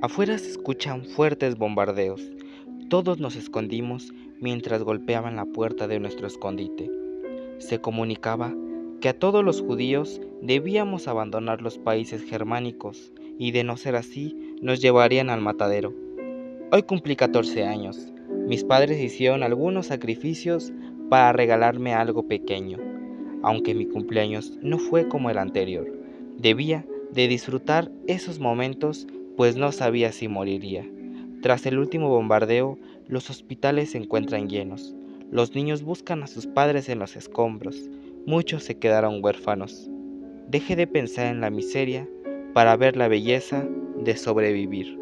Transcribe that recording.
Afuera se escuchan fuertes bombardeos. Todos nos escondimos mientras golpeaban la puerta de nuestro escondite. Se comunicaba que a todos los judíos debíamos abandonar los países germánicos y de no ser así nos llevarían al matadero. Hoy cumplí 14 años. Mis padres hicieron algunos sacrificios para regalarme algo pequeño, aunque mi cumpleaños no fue como el anterior. Debía de disfrutar esos momentos pues no sabía si moriría. Tras el último bombardeo, los hospitales se encuentran llenos. Los niños buscan a sus padres en los escombros. Muchos se quedaron huérfanos. Deje de pensar en la miseria para ver la belleza de sobrevivir.